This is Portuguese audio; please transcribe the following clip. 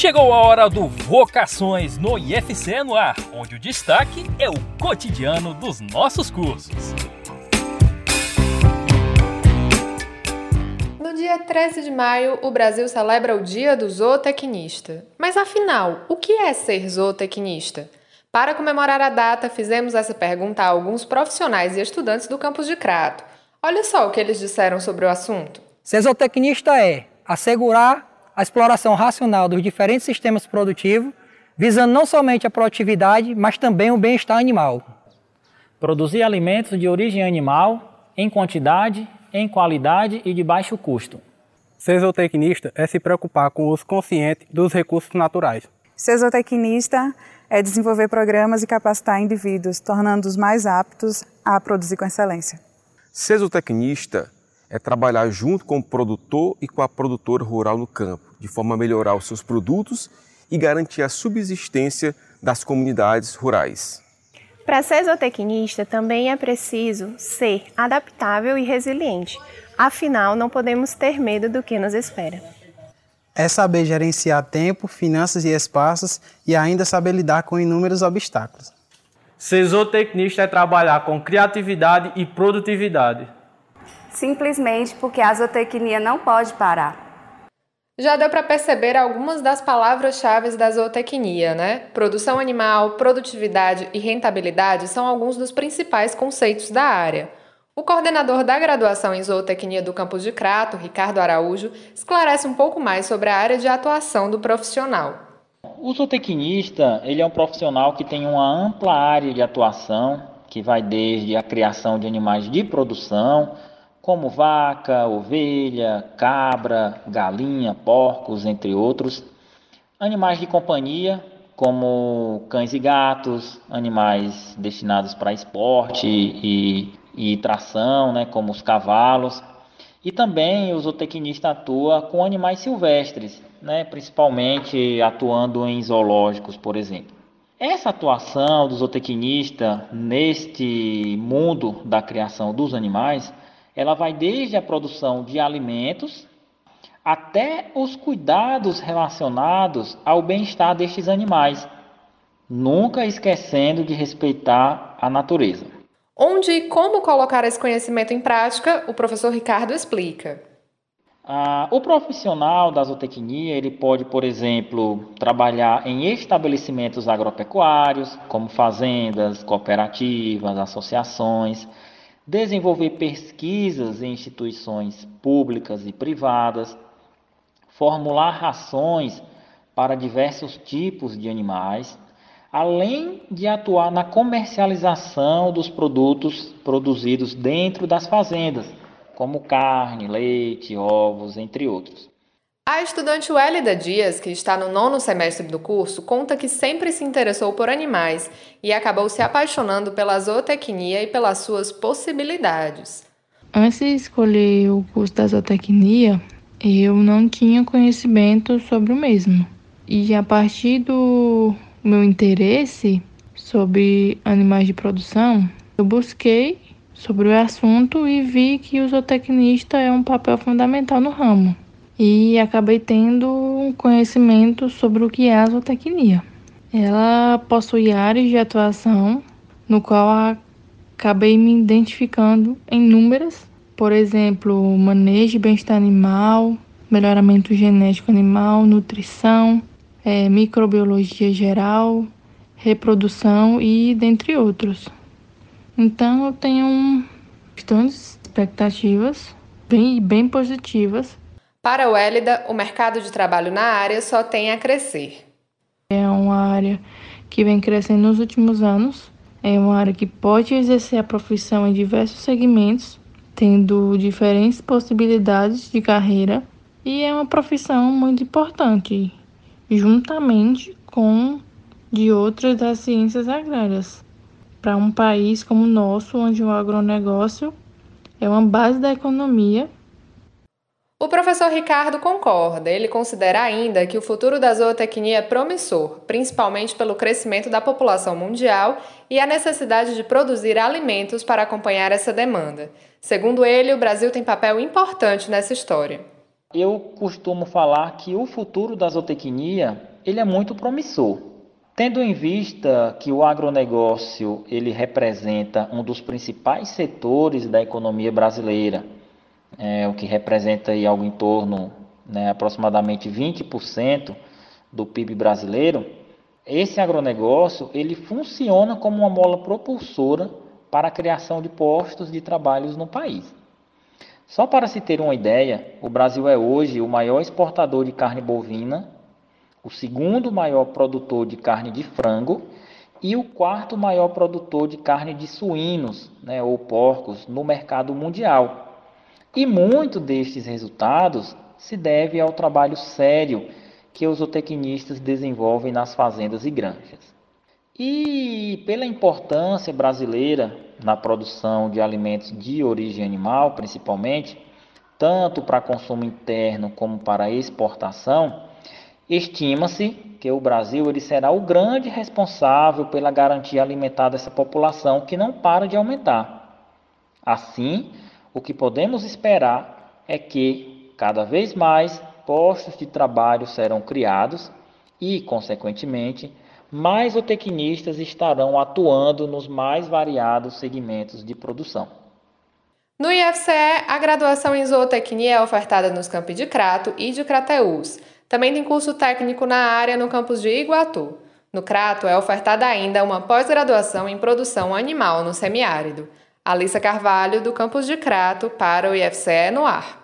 Chegou a hora do Vocações no IFC no ar, onde o destaque é o cotidiano dos nossos cursos. No dia 13 de maio, o Brasil celebra o Dia do Zootecnista. Mas afinal, o que é ser zootecnista? Para comemorar a data, fizemos essa pergunta a alguns profissionais e estudantes do campus de Crato. Olha só o que eles disseram sobre o assunto. Ser zootecnista é assegurar a exploração racional dos diferentes sistemas produtivos, visando não somente a produtividade, mas também o bem-estar animal. Produzir alimentos de origem animal em quantidade, em qualidade e de baixo custo. Ser zootecnista é se preocupar com o uso consciente dos recursos naturais. Ser zootecnista é desenvolver programas e capacitar indivíduos, tornando-os mais aptos a produzir com excelência. Ser zootecnista é trabalhar junto com o produtor e com a produtora rural no campo, de forma a melhorar os seus produtos e garantir a subsistência das comunidades rurais. Para ser zootecnista, também é preciso ser adaptável e resiliente. Afinal, não podemos ter medo do que nos espera. É saber gerenciar tempo, finanças e espaços e ainda saber lidar com inúmeros obstáculos. Ser zootecnista é trabalhar com criatividade e produtividade simplesmente porque a zootecnia não pode parar. Já deu para perceber algumas das palavras-chave da zootecnia, né? Produção animal, produtividade e rentabilidade são alguns dos principais conceitos da área. O coordenador da graduação em zootecnia do campus de Crato, Ricardo Araújo, esclarece um pouco mais sobre a área de atuação do profissional. O zootecnista ele é um profissional que tem uma ampla área de atuação, que vai desde a criação de animais de produção, como vaca, ovelha, cabra, galinha, porcos, entre outros. Animais de companhia, como cães e gatos, animais destinados para esporte e, e tração, né, como os cavalos. E também o zootecnista atua com animais silvestres, né, principalmente atuando em zoológicos, por exemplo. Essa atuação do zootecnista neste mundo da criação dos animais ela vai desde a produção de alimentos até os cuidados relacionados ao bem-estar destes animais, nunca esquecendo de respeitar a natureza. Onde e como colocar esse conhecimento em prática, o professor Ricardo explica. Ah, o profissional da zootecnia ele pode, por exemplo, trabalhar em estabelecimentos agropecuários, como fazendas, cooperativas, associações, desenvolver pesquisas em instituições públicas e privadas, formular rações para diversos tipos de animais, além de atuar na comercialização dos produtos produzidos dentro das fazendas, como carne, leite, ovos, entre outros. A estudante Wélida Dias, que está no nono semestre do curso, conta que sempre se interessou por animais e acabou se apaixonando pela zootecnia e pelas suas possibilidades. Antes de escolher o curso da zootecnia, eu não tinha conhecimento sobre o mesmo. E a partir do meu interesse sobre animais de produção, eu busquei sobre o assunto e vi que o zootecnista é um papel fundamental no ramo e acabei tendo um conhecimento sobre o que é a zootecnia. Ela possui áreas de atuação no qual acabei me identificando em númeras, por exemplo, manejo de bem-estar animal, melhoramento genético animal, nutrição, é, microbiologia geral, reprodução e dentre outros. Então eu tenho bastantes expectativas bem, bem positivas para o Hélida, o mercado de trabalho na área só tem a crescer. É uma área que vem crescendo nos últimos anos. É uma área que pode exercer a profissão em diversos segmentos, tendo diferentes possibilidades de carreira, e é uma profissão muito importante, juntamente com de outras das ciências agrárias. Para um país como o nosso, onde o agronegócio é uma base da economia o professor Ricardo concorda. Ele considera ainda que o futuro da zootecnia é promissor, principalmente pelo crescimento da população mundial e a necessidade de produzir alimentos para acompanhar essa demanda. Segundo ele, o Brasil tem papel importante nessa história. Eu costumo falar que o futuro da zootecnia ele é muito promissor. Tendo em vista que o agronegócio ele representa um dos principais setores da economia brasileira, é, o que representa aí algo em torno né, aproximadamente 20% do PIB brasileiro, esse agronegócio ele funciona como uma mola propulsora para a criação de postos de trabalhos no país. Só para se ter uma ideia, o Brasil é hoje o maior exportador de carne bovina, o segundo maior produtor de carne de frango e o quarto maior produtor de carne de suínos né, ou porcos no mercado mundial. E muito destes resultados se deve ao trabalho sério que os zootecnistas desenvolvem nas fazendas e granjas. E pela importância brasileira na produção de alimentos de origem animal, principalmente, tanto para consumo interno como para exportação, estima-se que o Brasil ele será o grande responsável pela garantia alimentar dessa população que não para de aumentar. Assim, o que podemos esperar é que, cada vez mais, postos de trabalho serão criados e, consequentemente, mais zootecnistas estarão atuando nos mais variados segmentos de produção. No IFCE, a graduação em zootecnia é ofertada nos campos de Crato e de Crateús. Também tem curso técnico na área no campus de Iguatu. No Crato é ofertada ainda uma pós-graduação em produção animal no semiárido. Alissa Carvalho, do campus de Crato, para o IFCE no ar.